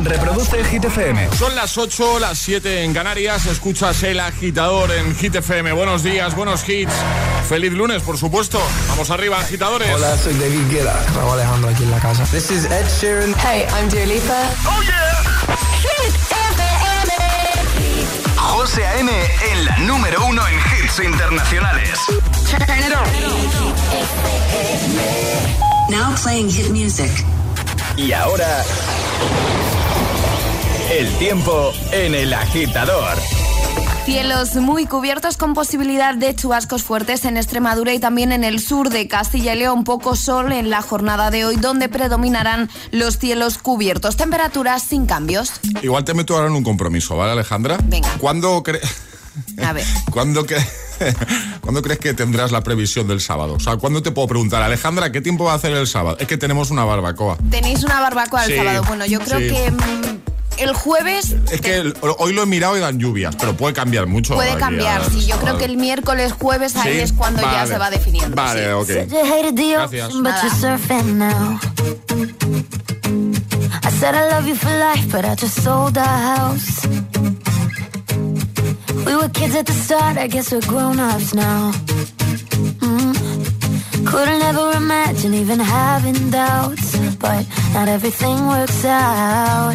Reproduce Hit FM. Son las 8, las 7 en Canarias. Escuchas el agitador en Hit FM. Buenos días, buenos hits. Feliz lunes, por supuesto. Vamos arriba, agitadores. Hola, soy David Guetta. Raúl Alejandro aquí en la casa. This is Ed Sheeran. Hey, I'm Dua Lipa. ¡Oh, yeah! Hit FM. José A.M. en la número uno en hits internacionales. Turn it on. Now playing hit music. Y ahora... El tiempo en el agitador. Cielos muy cubiertos con posibilidad de chubascos fuertes en Extremadura y también en el sur de Castilla y León. Poco sol en la jornada de hoy, donde predominarán los cielos cubiertos. Temperaturas sin cambios. Igual te meto ahora en un compromiso, ¿vale, Alejandra? Venga. ¿Cuándo crees... A ver. ¿Cuándo, cre- ¿Cuándo crees que tendrás la previsión del sábado? O sea, ¿cuándo te puedo preguntar, Alejandra, qué tiempo va a hacer el sábado? Es que tenemos una barbacoa. Tenéis una barbacoa el Sí, sábado. Bueno, yo creo sí. que mm, el jueves Es que el- hoy lo he mirado y dan lluvias, pero puede cambiar mucho. puede aquí cambiar. Sí, yo creo que el miércoles, jueves, ahí Sí, es cuando ya se va definiendo. Vale, sí. ok. Gracias. ocean, but you're surfing now. I said I love you for life, but I just sold our house. We were kids at the start, I guess we're grown ups now. Mm. Couldn't ever imagine even having doubts, but not everything works out.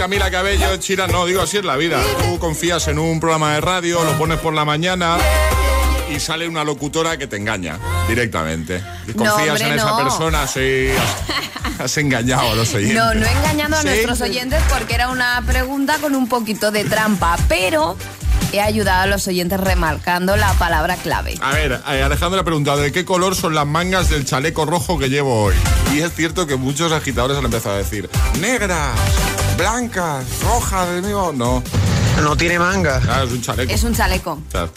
Camila Cabello, Chira, no, digo, así es la vida. Tú confías en un programa de radio, lo pones por la mañana y sale una locutora que te engaña directamente. Y No, confías hombre, en esa no. persona, sí. Has, has engañado a los oyentes. No, no he engañado a Sí. nuestros oyentes porque era una pregunta con un poquito de trampa, pero he ayudado a los oyentes remarcando la palabra clave. A ver, eh, Alejandro ha preguntado de qué color son las mangas del chaleco rojo que llevo hoy. Y es cierto que muchos agitadores han empezado a decir negras, blancas, rojas, del mío. No, No tiene manga. claro, es un chaleco. Es un chaleco. Claro.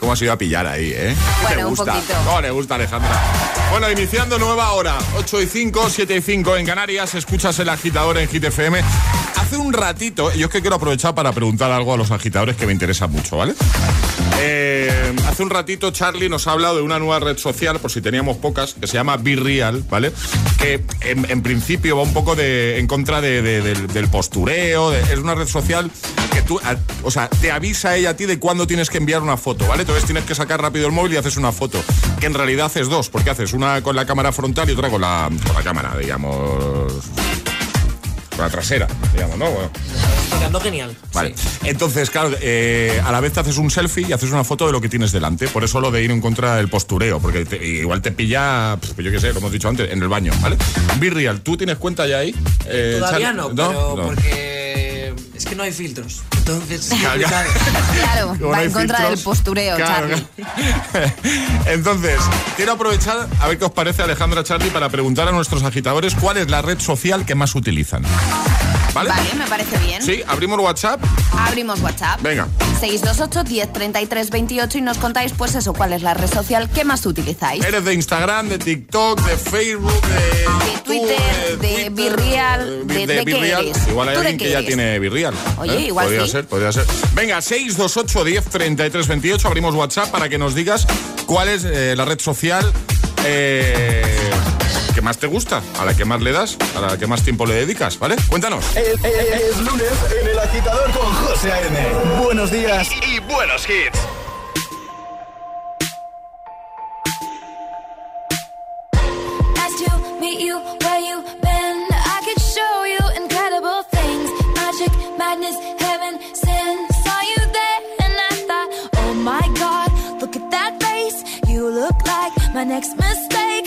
¿Cómo has ido a pillar ahí, eh? ¿Qué Bueno, te un gusta? poquito. ¿Cómo le gusta, Alejandra? Bueno, iniciando nueva hora. 8 y 5, 7 y 5 en Canarias. Escuchas el agitador en Hit FM. Hace un ratito, yo es que quiero aprovechar para preguntar algo a los agitadores que me interesa mucho, ¿vale? Eh, hace un ratito Charlie nos ha hablado de una nueva red social, por si teníamos pocas, que se llama Be Real, ¿vale? Que en, principio va un poco de, en contra de- de- del, postureo. es una red social que tú, o sea, te avisa ella a ti de cuándo tienes que enviar una foto, ¿vale? Entonces tienes que sacar rápido el móvil y haces una foto. Que en realidad haces dos, porque haces una con la cámara frontal y otra con la, cámara, digamos. Con la trasera, digamos, ¿no? Explicando genial. Vale. Entonces, claro, eh, a la vez te haces un selfie y haces una foto de lo que tienes delante. Por eso lo de ir en contra del postureo, porque te- igual te pilla, pues yo qué sé, lo hemos dicho antes, en el baño, ¿vale? Be Real, ¿tú tienes cuenta ya ahí? Eh, Todavía Charlie? no, pero No. porque es que no hay filtros. Entonces. Claro, no va en contra filtros. del postureo, Claro, Charlie. claro. Entonces, quiero aprovechar a ver qué os parece Alejandra Charlie para preguntar a nuestros agitadores cuál es la red social que más utilizan. ¿Vale? Vale, me parece bien. Sí, abrimos WhatsApp. Abrimos WhatsApp. Venga. 628 10 33 28 y nos contáis, pues eso, cuál es la red social que más utilizáis. Eres de Instagram, de TikTok, de Facebook, de, De Twitter, de Virreal, de- de qué eres? Igual hay ¿Tú de alguien que ya eres? tiene Virreal. Oye, ¿eh? igual Podría sí. ser, podría ser. Venga, 628 10 33 28. Abrimos WhatsApp para que nos digas cuál es eh, la red social eh, más te gusta, a la que más le das, a la que más tiempo le dedicas, ¿vale? Cuéntanos. Es, es- es lunes en el agitador con José A.M. Buenos días y, y buenos hits. Nice to meet you where you been. I could show you incredible things. Magic, madness, heaven, sin. Saw you there and I thought, oh my god, look at that face. You look like my next mistake.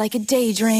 like a daydream.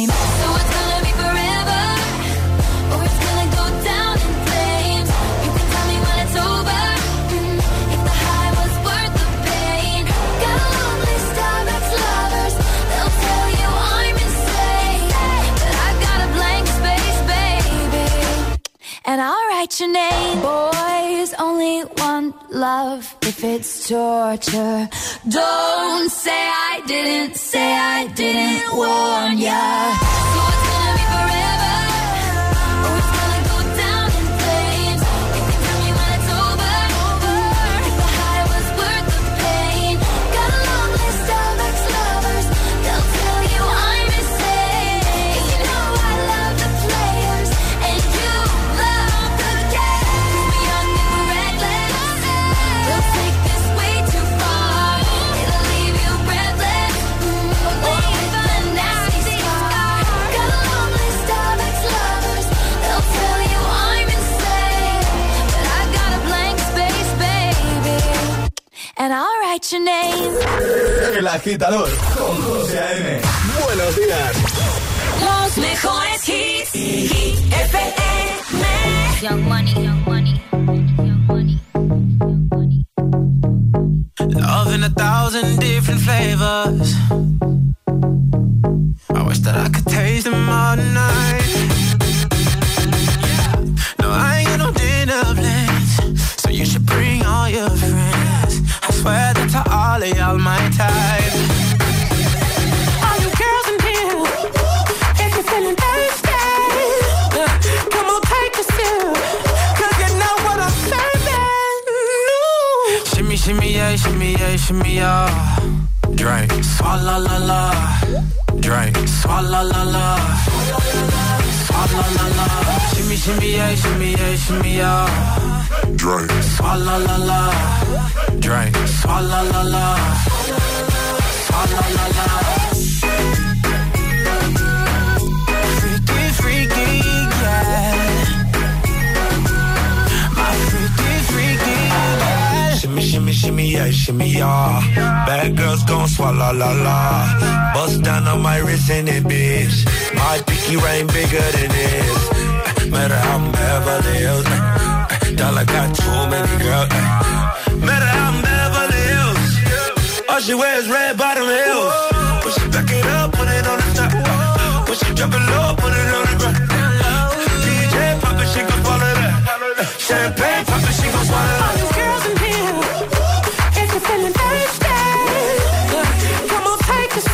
Agitador con José A.M. Buenos días. Los mejores hits. Hit FM. Young money, young money, young shimmy, yeah, shimmy, yeah. Bad girls gon' swallow la la. Bust down on my wrist in it, bitch. My pinky ring bigger than this. Matter how I'm Beverly Hills. Dollar got too many girls. Matter how I'm Beverly Hills. All she wears red bottom heels. When she back it up, put it on the top. When she drop it low, put it on the ground. DJ pop it, she gon' swallow that. Champagne pop it, she gon' swallow that.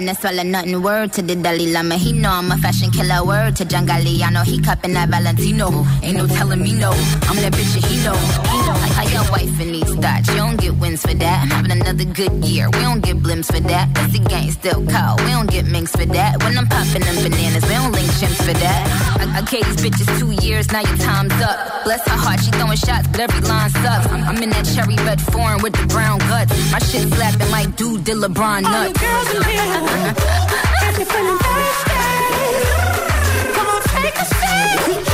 No swallow nothing. Word to the Dalai Lama. He know I'm a fashion killer. Word to John Galliano. He cupping that Valentino. Ain't no telling me no. I'm that bitch that he know. He know. I, I your wife in these thoughts. You don't get wins for that. I'm having another good year. We don't get blimps for that. Cause the gang still cold. We don't get minks for that. When I'm popping them bananas, we don't link chimps for that. I, I gave these bitches two years. Now your time's up. Bless her heart. She throwing shots, but every line sucks. I'm, I'm in that cherry red foreign with the brown guts. My shit slapping like dude did LeBron nuts. All you nuts. girls in here, if you're feeling thirsty, come on, take a sip.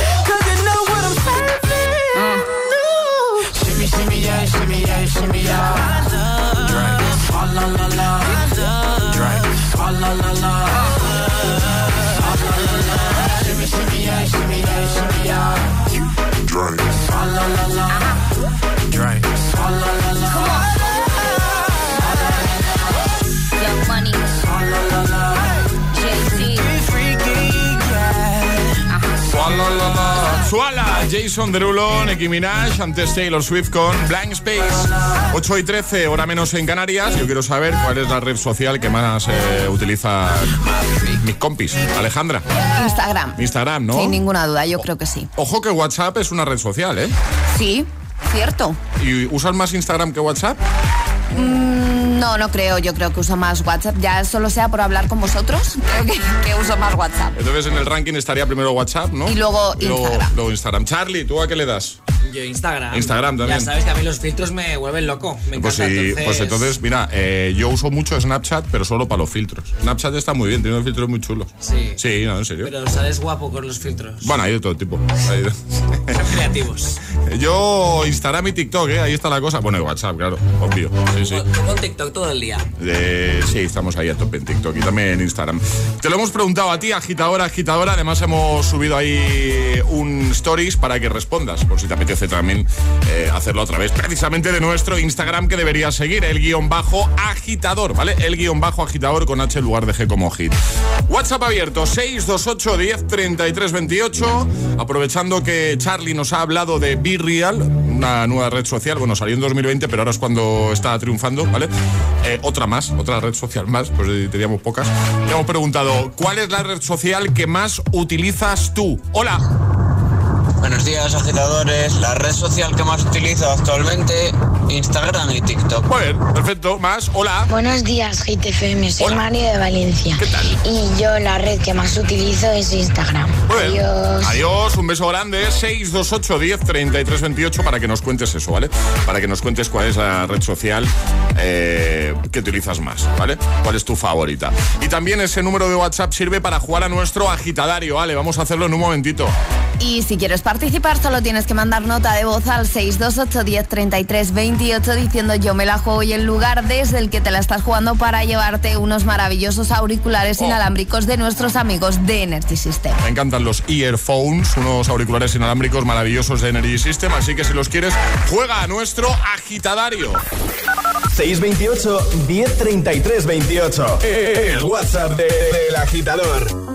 Shimmy, yeah, Jason Derulo, Nicki Minaj, antes Taylor Swift con Blank Space. 8 y 13, hora menos en Canarias. Yo quiero saber cuál es la red social que más eh, utiliza mis compis. Alejandra, Instagram. Instagram, ¿no? Sin ninguna duda, yo creo que sí. Ojo que WhatsApp es una red social, ¿eh? Sí, cierto. ¿Y usas más Instagram que WhatsApp? Mm, no, no creo. Yo creo que uso más WhatsApp. Ya solo sea por hablar con vosotros, creo que, que uso más WhatsApp. Entonces en el ranking estaría primero WhatsApp, ¿no? Y luego Instagram. Luego Instagram. Charlie, ¿tú a qué le das? Yo Instagram. Instagram también. Ya sabes que a mí los filtros me vuelven loco. Me Pues, encanta, sí, entonces... pues entonces, mira, eh, yo uso mucho Snapchat, pero solo para los filtros. Snapchat está muy bien, tiene unos filtros muy chulos. Sí. Sí, no, en serio. Pero sales guapo con los filtros. Bueno, hay de todo tipo. Hay de- Son creativos. Yo Instagram y TikTok, ¿eh? ahí está la cosa. Bueno, y WhatsApp, claro, obvio. Sí, sí. Con TikTok todo el día. Eh, sí, estamos ahí a tope en TikTok y también en Instagram. Te lo hemos preguntado a ti, agitadora, agitadora. Además, hemos subido ahí un stories para que respondas, por si te apetece también eh, hacerlo otra vez. Precisamente de nuestro Instagram que deberías seguir, el guion bajo agitador, ¿vale? El guion bajo agitador con H en lugar de G como hit. WhatsApp abierto 628 10 33 28. Aprovechando que Charlie nos ha hablado de Be Real, una nueva red social. Bueno, salió en 2020, pero ahora es cuando está triunfando, ¿vale? Eh, otra más, otra red social más, pues eh, teníamos pocas. Le hemos preguntado, ¿cuál es la red social que más utilizas tú? Hola. Buenos días, agitadores. La red social que más utilizo actualmente, Instagram y TikTok. Muy bien, perfecto. Más, hola. Buenos días, GTFM. Soy Mari de Valencia. ¿Qué tal? Y yo la red que más utilizo es Instagram. Muy bien. Adiós. Adiós, un beso grande. 628 10 33 28 para que nos cuentes eso, ¿vale? Para que nos cuentes cuál es la red social eh, que utilizas más, ¿vale? ¿Cuál es tu favorita? Y también ese número de WhatsApp sirve para jugar a nuestro agitadario, ¿vale? Vamos a hacerlo en un momentito. Y si quieres participar, solo tienes que mandar nota de voz al 628 10 33 28 diciendo yo me la juego y el lugar desde el que te la estás jugando para llevarte unos maravillosos auriculares Oh. inalámbricos de nuestros amigos de Energy System. Me encantan los earphones, unos auriculares inalámbricos maravillosos de Energy System, así que si los quieres, juega a nuestro agitadario. 628 1033 28. El WhatsApp de- del agitador.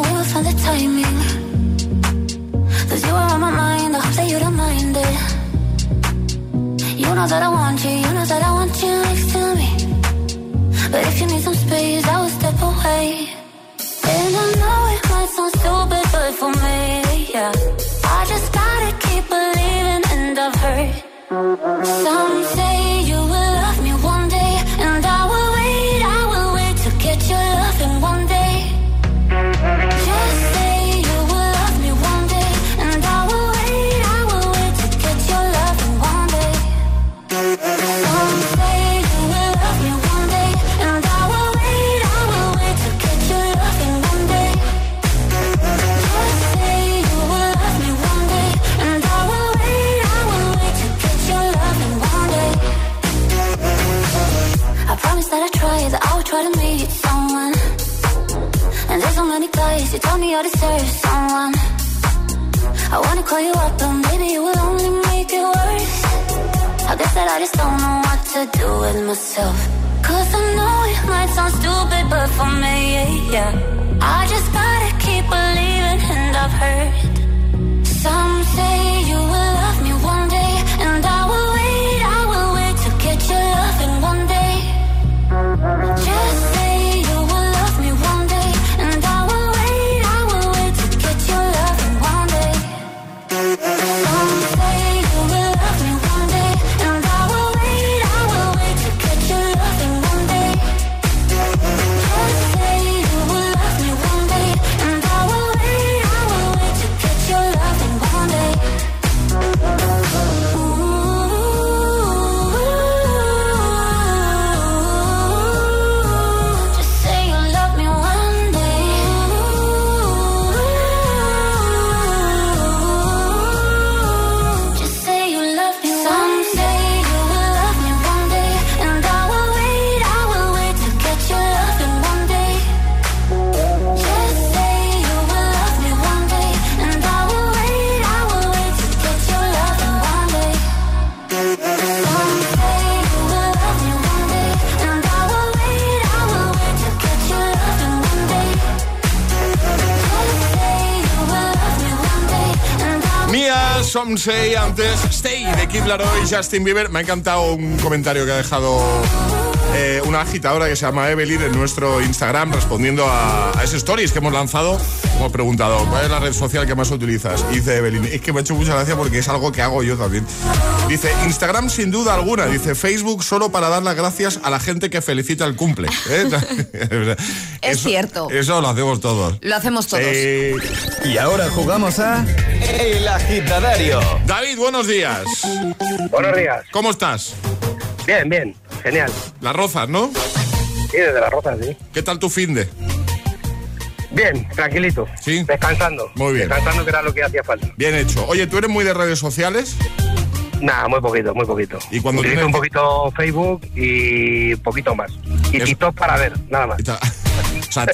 know that I want you, you know that I want you next to me. But if you need some space, I will step away. I I just don't know what to do with myself. Cause I know it might sound stupid, but for me, yeah. I just gotta keep believing, and I've heard some say you will Say, antes Stay de Kid Laroi y Justin Bieber. Me ha encantado un comentario que ha dejado eh, una agitadora que se llama Evelyn en nuestro Instagram respondiendo a, a ese stories que hemos lanzado. Hemos preguntado, ¿cuál es la red social que más utilizas? Y dice Evelyn, es que me ha hecho mucha gracia porque es algo que hago yo también. Dice, Instagram sin duda alguna. Dice, Facebook solo para dar las gracias a la gente que felicita el cumple. ¿eh? Es Eso- cierto. Eso lo hacemos todos. Lo hacemos todos. Eh, Y ahora jugamos a El Agitadario. David, buenos días. Buenos días. ¿Cómo estás? Bien, bien. Genial. Las rozas, ¿no? Sí, desde la Roza, sí. ¿Qué tal tu fin de? Bien, tranquilito. Sí. Descansando. Muy bien. Descansando que era lo que hacía falta. Bien hecho. Oye, ¿tú eres muy de redes sociales? Nada, muy poquito, muy poquito. Y cuando Utilizo tienes un poquito Facebook y poquito más. Y Es- TikTok para ver, nada más. O sea,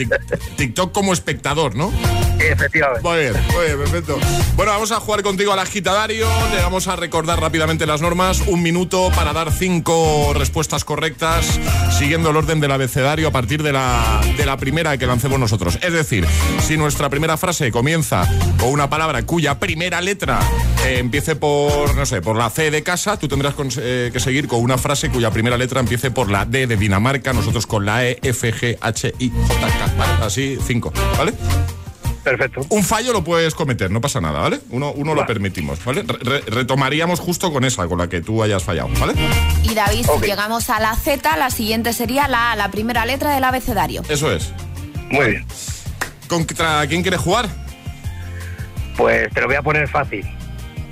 TikTok como espectador, ¿no? Efectivamente. Muy bien, muy bien, perfecto. Bueno, vamos a jugar contigo al agitadario. Le vamos a recordar rápidamente las normas. Un minuto para dar cinco respuestas correctas, siguiendo el orden del abecedario a partir de la, de la primera que lancemos nosotros. Es decir, si nuestra primera frase comienza con una palabra cuya primera letra eh, empiece por, no sé, por la C de casa, tú tendrás con- eh, que seguir con una frase cuya primera letra empiece por la D de Dinamarca, nosotros con la E, F, G, H, I, J, Así, cinco, ¿vale? Perfecto. Un fallo lo puedes cometer, no pasa nada, ¿vale? Uno, uno lo permitimos, ¿vale? Re- re- retomaríamos justo con esa, con la que tú hayas fallado, ¿vale? Y David, si llegamos a la Z, la siguiente sería la A, la primera letra del abecedario. Eso es. Muy bien. ¿Contra quién quieres jugar? Pues te lo voy a poner fácil.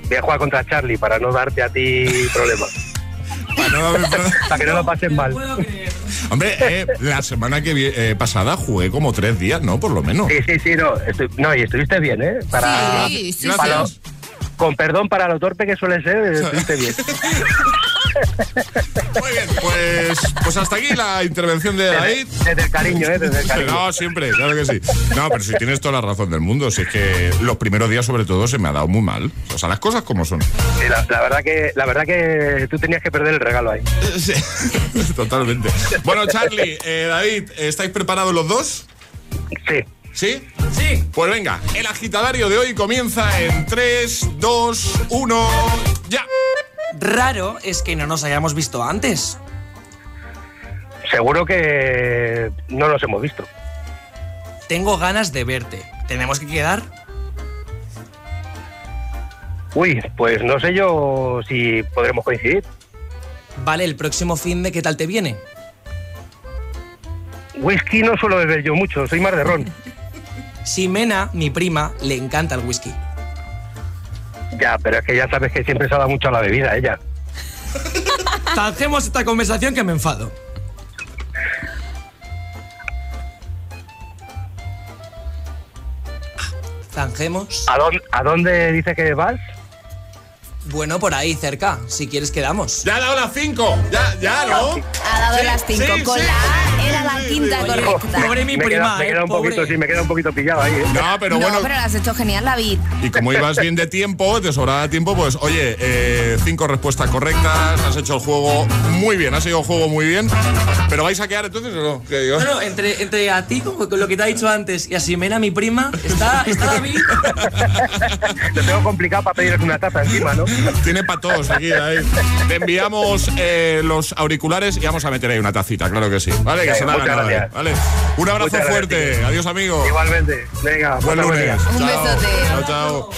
Voy a jugar contra Charlie para no darte a ti problemas. para que no lo pases mal. Hombre, eh, la semana que vi- eh, pasada jugué como tres días, ¿no? Por lo menos. Sí, sí, sí, no. estoy- no, y estuviste bien, ¿eh? Para, Sí, sí, para sí. con perdón para lo torpe que suele ser, estuviste bien. Muy bien, pues, pues hasta aquí la intervención de David. Desde el cariño, ¿eh? Desde el cariño. No, siempre, claro que sí. No, pero si tienes toda la razón del mundo, si es que los primeros días sobre todo se me ha dado muy mal. O sea, las cosas como son. Sí, la, la verdad que, la verdad que tú tenías que perder el regalo ahí. Sí, totalmente. Bueno, Charlie, eh, David, ¿estáis preparados los dos? Sí. ¿Sí? Sí. Pues venga, el agitadario de hoy comienza en 3, 2, 1, ya. Raro es que no nos hayamos visto antes. Seguro que no nos hemos visto. Tengo ganas de verte. ¿Tenemos que quedar? Uy, pues no sé yo si podremos coincidir. Vale, el próximo fin de ¿qué tal te viene? Whisky no suelo beber yo mucho, soy más de ron. Simena, mi prima, le encanta el whisky. Ya, pero es que ya sabes que siempre se ha dado mucho a la bebida, ella. Zanjemos esta conversación que me enfado. Zanjemos. ¿A dónde, ¿A dónde dice que vas? Bueno, por ahí, cerca. Si quieres, quedamos. Ya ha dado las 5, ya, ya, ¿no? Ha dado Sí, las 5. sí, Con sí, la era la quinta correcta. Pobre mi me prima, queda, me eh, queda un pobre. poquito, sí, me queda un poquito pillado ahí. ¿eh? No, pero no, bueno, pero lo has hecho genial, David. y como ibas bien de tiempo, te sobraba tiempo, pues oye, eh, cinco respuestas correctas, has hecho el juego muy bien, has seguido el juego muy bien, pero vais a quedar entonces o no? ¿Qué digo? No, no, entre, entre a ti, como con lo que te ha dicho antes, y a Simena, mi prima, está, está David. Lo tengo complicado para pedirles una taza encima, ¿no? Tiene para todos aquí, ahí. Te enviamos eh, los auriculares y vamos a meter ahí una tacita, claro que sí. Vale, que Venga, se la ha muchas ganado, gracias. Vale. Un abrazo Muchas fuerte. Adiós, amigo. Igualmente. Venga, Buen pasa buen día. lunes. Un Chao. besote. Chao, chao.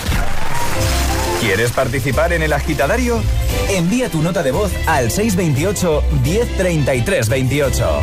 ¿Quieres participar en El Agitadario? Envía tu nota de voz al 628 1033 28.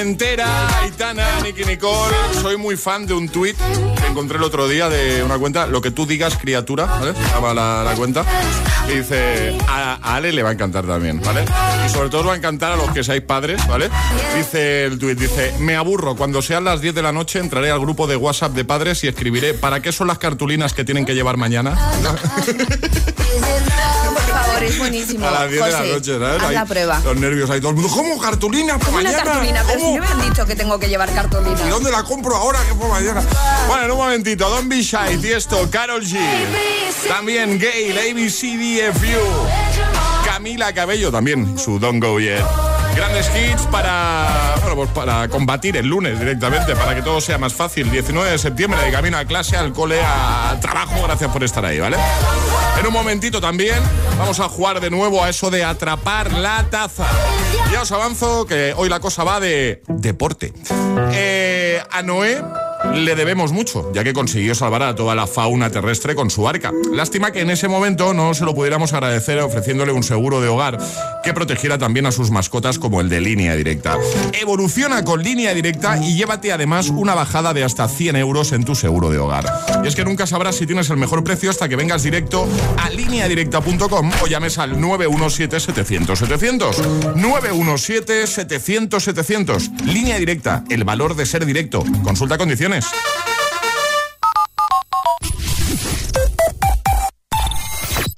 Formentera, Aitana, Nicky Nicole. Soy muy fan de un tuit que encontré el otro día de una cuenta, lo que tú digas, criatura, ¿vale? Llama la, la cuenta. Y dice, a, a Ale le va a encantar también, ¿vale? Y sobre todo os va a encantar a los que seáis padres, ¿vale? Dice el tuit, dice, me aburro, cuando sean las 10 de la noche entraré al grupo de WhatsApp de padres y escribiré, ¿para qué son las cartulinas que tienen que llevar mañana? Por favor, es buenísimo. A las 10 de la José, noche, ¿sabes? Haz la prueba. Los nervios ahí, todo el mundo, ¿cómo cartulina Como una mañana? cartulina, pero si ¿Cómo? no me han dicho que tengo que llevar cartulina. ¿Y dónde la compro ahora que por mañana? Bueno, en un momentito, Don Be Shy, Tiesto, Carol G. También Gay, ABCDFU. Camila Cabello también, su Don't Go Yet. Grandes hits para, bueno, pues para combatir el lunes directamente, para que todo sea más fácil. 19 de septiembre, de camino a clase, al cole, al trabajo. Gracias por estar ahí, ¿vale? En un momentito también vamos a jugar de nuevo a eso de atrapar la taza. Ya os avanzo que hoy la cosa va de deporte. Eh, a Noé le debemos mucho, ya que consiguió salvar a toda la fauna terrestre con su arca. Lástima que en ese momento no se lo pudiéramos agradecer ofreciéndole un seguro de hogar que protegiera también a sus mascotas como el de línea directa. Evoluciona con línea directa y llévate además una bajada de hasta 100 euros en tu seguro de hogar. Y es que nunca sabrás si tienes el mejor precio hasta que vengas directo a lineadirecta.com o llames al 917-700-700. 917-700-700. Línea directa, el valor de ser directo. Consulta condiciones.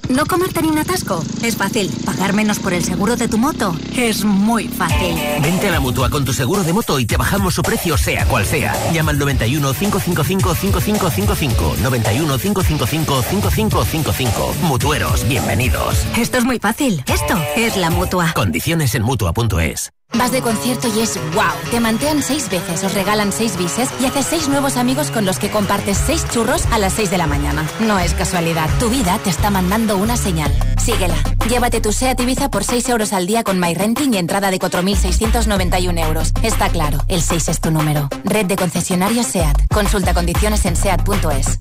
¿No comerte ni un atasco? Es fácil. ¿Pagar menos por el seguro de tu moto? Es muy fácil. Vente a la mutua con tu seguro de moto y te bajamos su precio, sea cual sea. Llama al 91 555 5555. 91 555 5555. Mutueros, bienvenidos. Esto es muy fácil. Esto es la mutua. Condiciones en mutua.es. Vas de concierto y es wow. Te mantean seis veces, os regalan seis bises y haces seis nuevos amigos con los que compartes seis churros a las seis de la mañana. No es casualidad. Tu vida te está mandando una señal. Síguela. Llévate tu SEAT Ibiza por 6 euros al día con MyRenting y entrada de 4.691 euros. Está claro, el 6 es tu número. Red de concesionarios SEAT. Consulta condiciones en SEAT.es.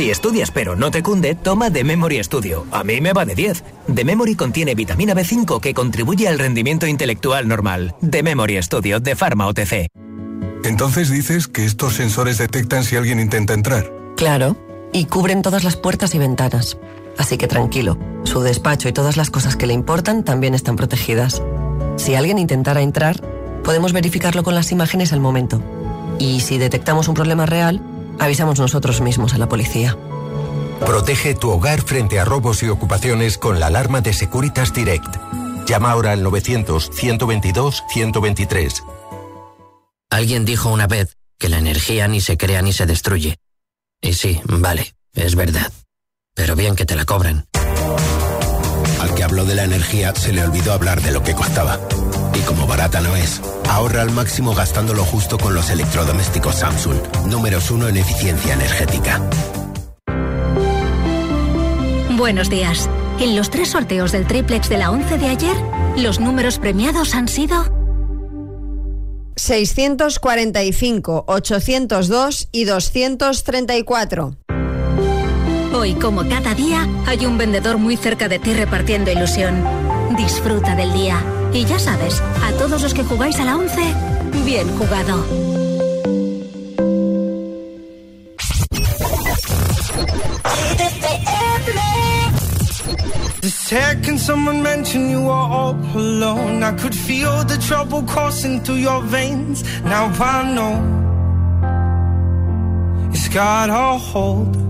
Si estudias pero no te cunde, toma The Memory Studio. A mí me va de 10. The Memory contiene vitamina B5 que contribuye al rendimiento intelectual normal. The Memory Studio de Pharma OTC. Entonces dices que estos sensores detectan si alguien intenta entrar. Claro, y cubren todas las puertas y ventanas. Así que tranquilo, su despacho y todas las cosas que le importan también están protegidas. Si alguien intentara entrar, podemos verificarlo con las imágenes al momento. Y si detectamos un problema real, avisamos nosotros mismos a la policía. Protege tu hogar frente a robos y ocupaciones con la alarma de Securitas Direct. Llama ahora al 900-122-123. Alguien dijo una vez que la energía ni se crea ni se destruye. Y sí, vale, es verdad. Pero bien que te la cobran. Al que habló de la energía se le olvidó hablar de lo que costaba. Y como barata no es, ahorra al máximo gastándolo justo con los electrodomésticos Samsung, números uno en eficiencia energética. Buenos días. En los tres sorteos del triplex de la 11 de ayer, los números premiados han sido 645, 802 y 234. Hoy, como cada día, hay un vendedor muy cerca de ti repartiendo ilusión. Disfruta del día. Y ya sabes, a todos los que jugáis a la 11, bien jugado. The second someone mentioned you were all alone, I could feel the trouble coursing through your veins. Now I know it's got a hold.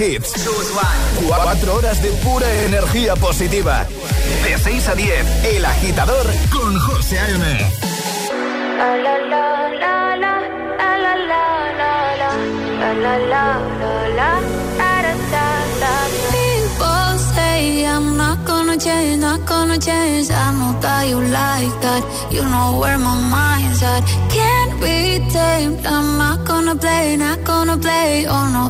Hits. Cuatro horas de pura energía positiva. De 6 a 10, El Agitador con José A.M. People say I'm not gonna change, not gonna change. I know that you like that. You know where my mind's at. Can't be tamed. I'm not gonna play, not gonna play. Oh no,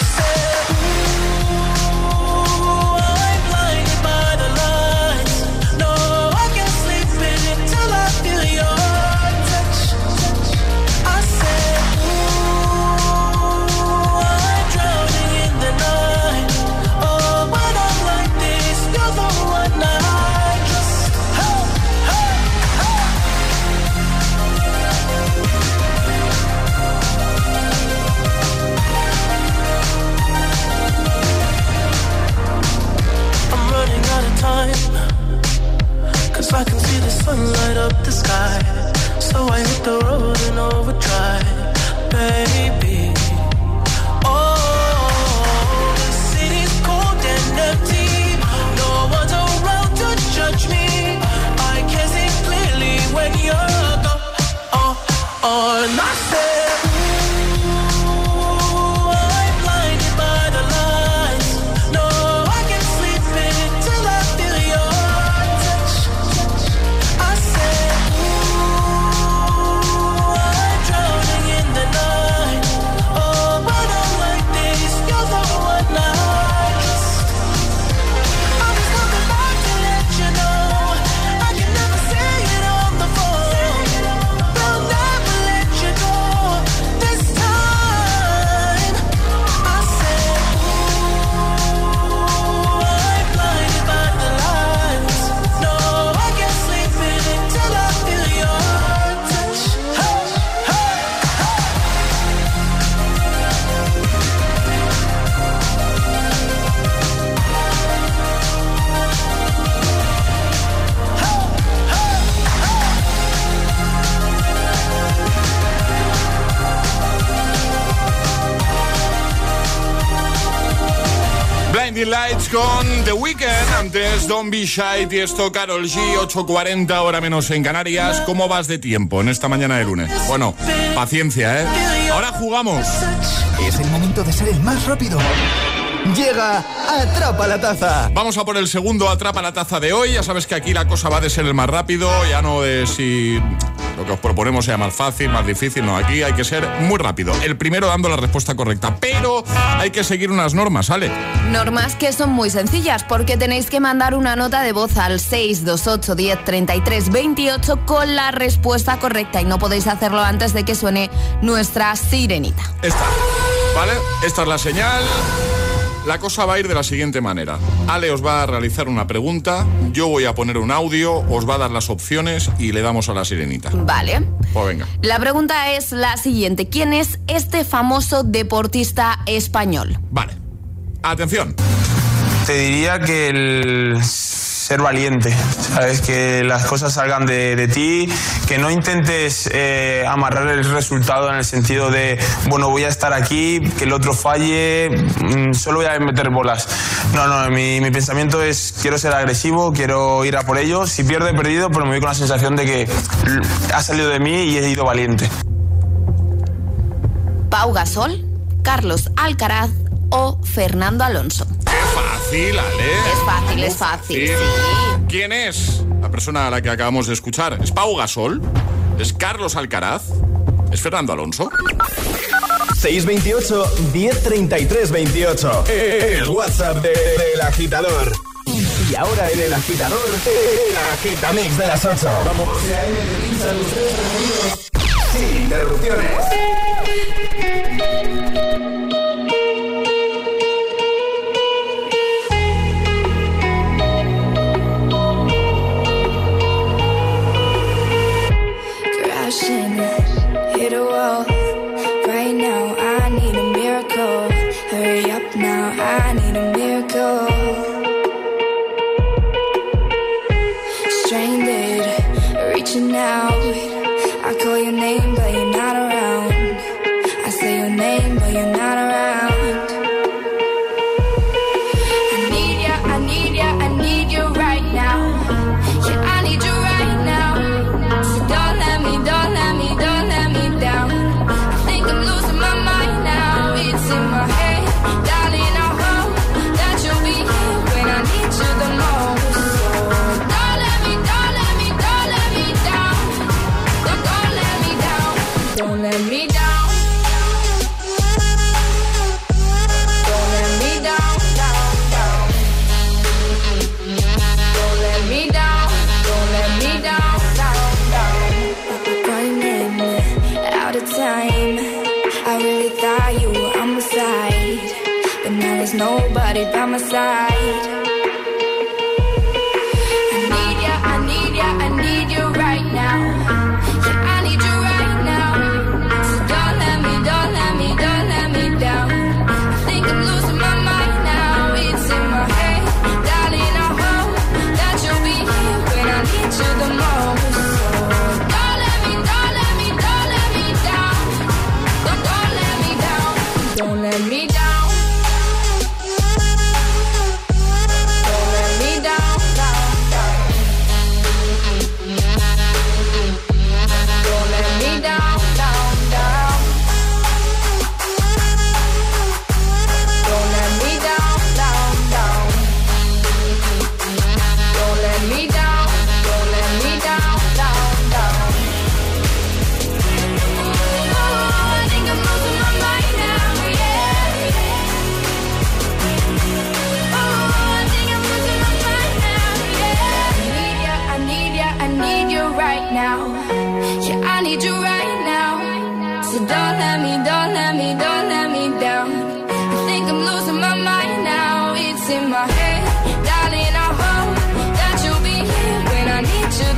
in overdrive, Don't Be Shy, Tiesto, Carol G, 8.40 hora menos en Canarias. ¿Cómo vas de tiempo en esta mañana de lunes? Bueno, paciencia, ¿eh? Ahora jugamos. Es el momento de ser el más rápido. Llega Atrapa la Taza. Vamos a por el segundo Atrapa la Taza de hoy. Ya sabes que aquí la cosa va de ser el más rápido, ya no de si lo que os proponemos sea más fácil, más difícil, no, aquí hay que ser muy rápido. El primero dando la respuesta correcta, pero hay que seguir unas normas, ¿vale? Normas que son muy sencillas porque tenéis que mandar una nota de voz al 628 10 33 28 con la respuesta correcta y no podéis hacerlo antes de que suene nuestra sirenita. Esta, ¿vale? Esta es la señal. La cosa va a ir de la siguiente manera. Ale os va a realizar una pregunta, yo voy a poner un audio, os va a dar las opciones y le damos a la sirenita. Vale. Pues venga. La pregunta es la siguiente. ¿Quién es este famoso deportista español? Vale. Atención. Te diría que el ser valiente, ¿sabes? Que las cosas salgan de, ti, que no intentes eh, amarrar el resultado en el sentido de, bueno, voy a estar aquí, que el otro falle, mm, solo voy a meter bolas. No, no, mi, mi pensamiento es, quiero ser agresivo, quiero ir a por ello. Si pierdo, he perdido, pero me voy con la sensación de que ha salido de mí y he ido valiente. Pau Gasol, Carlos Alcaraz o Fernando Alonso. Es fácil, Ale. Es fácil, es fácil. ¿Quién es la persona a la que acabamos de escuchar? ¿Es Pau Gasol? ¿Es Carlos Alcaraz? ¿Es Fernando Alonso? 628 1033 28. El WhatsApp del agitador. Y ahora en el agitador, el agitamix de las 8. Vamos. Sin interrupciones. wall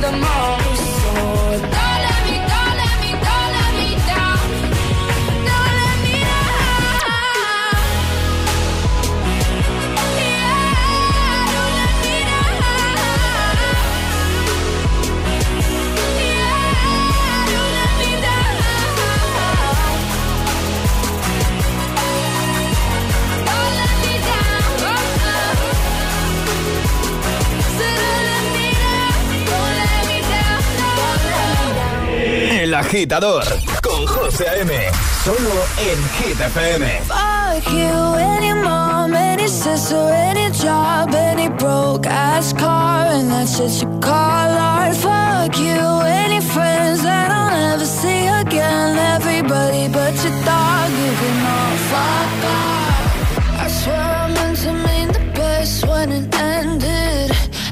the mall agitador con José A.M. Solo en Hit FM. Fuck you, any mom, any sister, any job, any broke ass car, and that's just you call art. Fuck you, any friends that I'll never see again. Everybody but your dog, you can all fuck off. I swear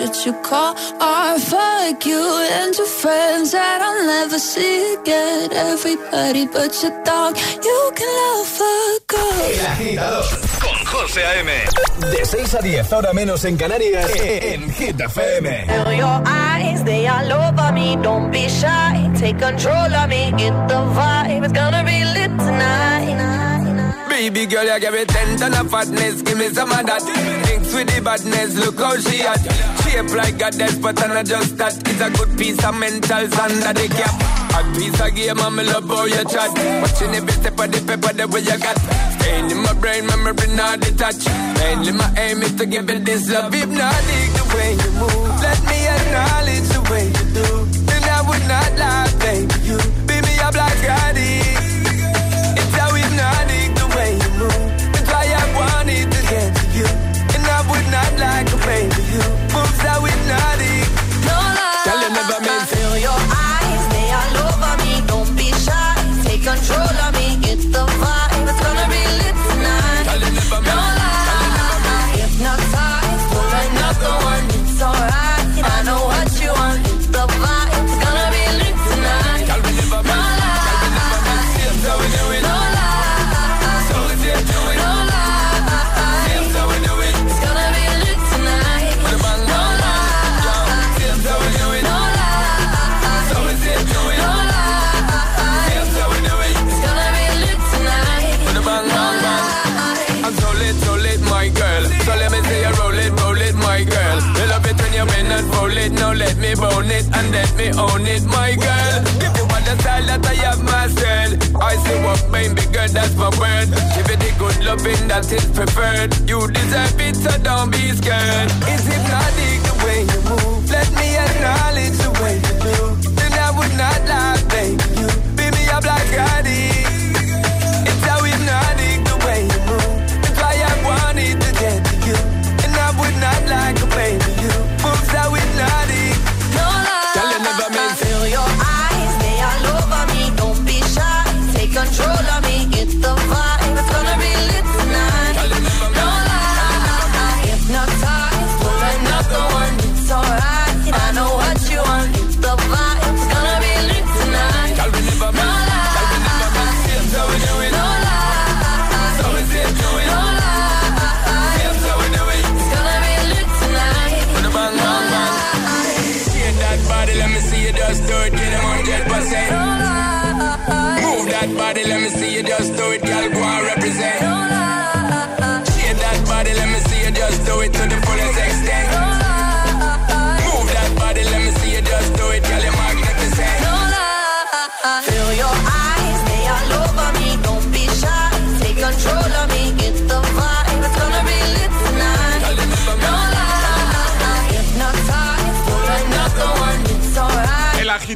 what you call art. Fuck you and your friends that I'll never see again. Everybody but your dog, you can love fuck El agitador con José A.M. De 6 a 10, ahora menos en Canarias, en Hit FM. Feel your eyes, they all over me. Don't be shy, take control of me. Get the vibe, it's gonna be lit tonight. Baby girl, you give me ten ton of fatness, give me some of that. With the badness, look how she at. Shape like a death, but I'm not just that. It's a good piece of mental under the cap. A piece of game, I'm love how you chat. Watching every step of the paper, the way you got. Staying in my brain, memory not detached. Mainly my aim is to give it this love. Hypnotic the way you move. Let me acknowledge the way you do. And I would not lie, baby. You beat me up like addict. Own it, my girl. Give you all the style that I have mastered. I see what baby girl, that's my word. Give it the good loving that is preferred. You deserve it, so don't be scared. It's hypnotic the way you move. Let me acknowledge the way you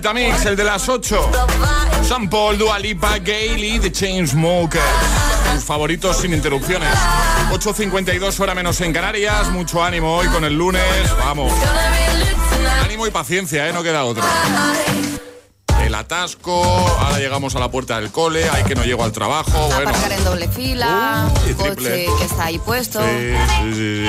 El de las 8. San Paul, Dua Lipa, Gailey, The Chainsmokers. Tus favoritos sin interrupciones. 8.52 hora menos en Canarias. Mucho ánimo hoy con el lunes. Vamos. Ánimo y paciencia, ¿eh? No queda otra. Atasco, ahora llegamos a la puerta del cole, hay que no llego al trabajo. Bueno, Aparcar en doble fila, coche triple. que está ahí puesto. Sí, sí, sí.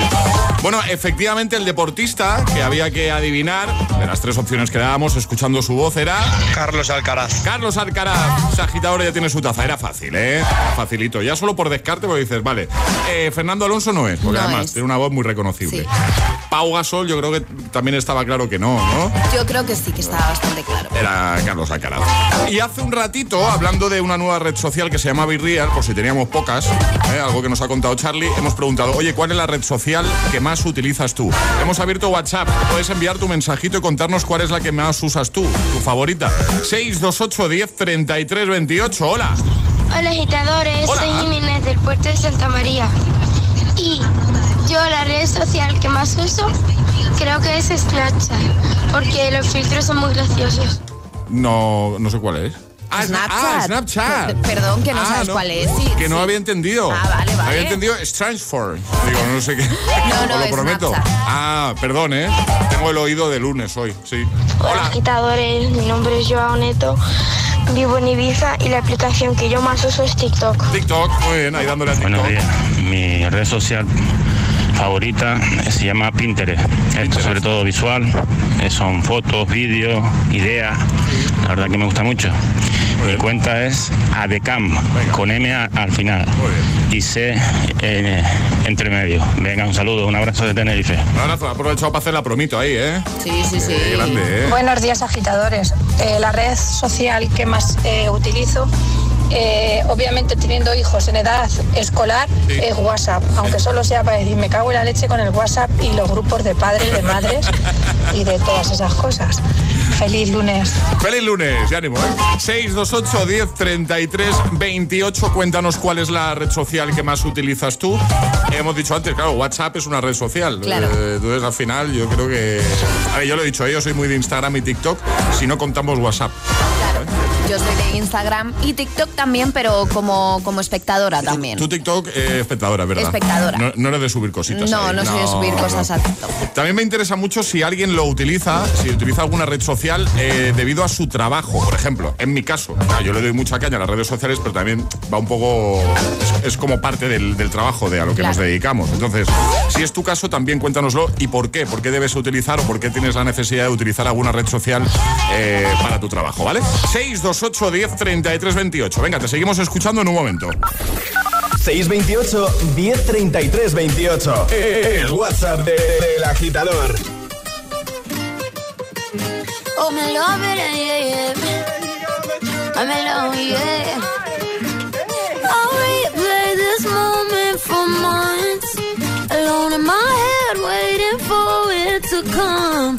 Bueno, efectivamente el deportista que había que adivinar, de las tres opciones que dábamos, escuchando su voz, era... Carlos Alcaraz. Carlos Alcaraz. Ese agitador ya tiene su taza. Era fácil, ¿eh? Facilito. Ya solo por descarte, porque dices, vale. eh, Fernando Alonso no es, porque No además es. tiene una voz muy reconocible. Pau Gasol, yo creo que también estaba claro que no, ¿no? Yo creo que sí, que estaba bastante claro. Era Carlos Alcaraz. Y hace un ratito, hablando de una nueva red social que se llama Virreal, por si teníamos pocas, ¿eh? algo que nos ha contado Charlie, hemos preguntado, oye, ¿cuál es la red social que más utilizas tú? Hemos abierto WhatsApp, puedes enviar tu mensajito y contarnos cuál es la que más usas tú, tu favorita. 628 10 33 28, hola. Hola agitadores, Hola. soy Jiménez del puerto de Santa María. Y yo la red social que más uso creo que es Snapchat, porque los filtros son muy graciosos. No, no sé cuál es. Ah, Sna- Ah, Snapchat. Per- Perdón, que no Ah, sabes cuál es. Sí, que no había entendido. Ah, vale, vale. Había entendido Strangeford. Digo, no sé qué. No, no, Os lo prometo. Snapchat. Ah, perdón, ¿eh? Tengo el oído de lunes hoy, sí. Hola agitadores, mi nombre es Joao Neto, vivo en Ibiza y la aplicación que yo más uso es TikTok. TikTok, muy bien, ahí dándole a TikTok. Buenos días. Mi red social favorita se llama Pinterest. Esto sobre todo visual, eh, son fotos, vídeos, ideas. La verdad que me gusta mucho. Mi cuenta es Adecam, con M al final. Y C eh, entre medio. Venga, un saludo, un abrazo de Tenerife. Un abrazo, aprovechado para hacer la promito ahí, ¿eh? Sí, sí, sí. Grande, ¿eh? Buenos días agitadores. Eh, la red social que más eh, utilizo, eh, obviamente teniendo hijos en edad escolar, es WhatsApp, aunque solo sea para decir me cago en la leche con el WhatsApp y los grupos de padres, de madres y de todas esas cosas. Feliz lunes. Feliz lunes, ya ánimo, ¿eh? 628 10 33 28. Cuéntanos cuál es la red social que más utilizas tú. Hemos dicho antes, claro, WhatsApp es una red social. Claro. Eh, entonces, al final, yo creo que. A ver, yo lo he dicho, yo soy muy de Instagram y TikTok. Si no contamos WhatsApp. Yo soy de Instagram y TikTok también, pero como, como espectadora también. Tu TikTok, eh, espectadora, ¿verdad? Espectadora. No, no eres de subir cositas. No, ahí. no soy de subir cosas a TikTok. También me interesa mucho si alguien lo utiliza, si utiliza alguna red social eh, debido a su trabajo, por ejemplo. En mi caso, yo le doy mucha caña a las redes sociales, pero también va un poco. Es, es como parte del, del trabajo, de a lo que nos dedicamos. Entonces, si es tu caso, también cuéntanoslo y por qué. ¿Por qué debes utilizar o por qué tienes la necesidad de utilizar alguna red social eh, para tu trabajo, ¿vale? 628 10 33 28. Venga, te seguimos escuchando en un momento. 628 1033 28. El WhatsApp de- del agitador. Oh, me love it, yeah, yeah. I'm in love, yeah. I'll replay this moment for months. Alone in my head, waiting for it to come.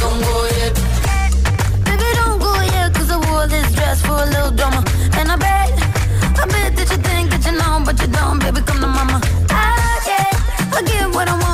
Don't go yet. Baby, don't go yet, for a little drama. And I bet, I bet that you think that you know, but you don't, baby, come to mama. Ah, I get what I when I want,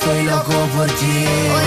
estoy loco por ti.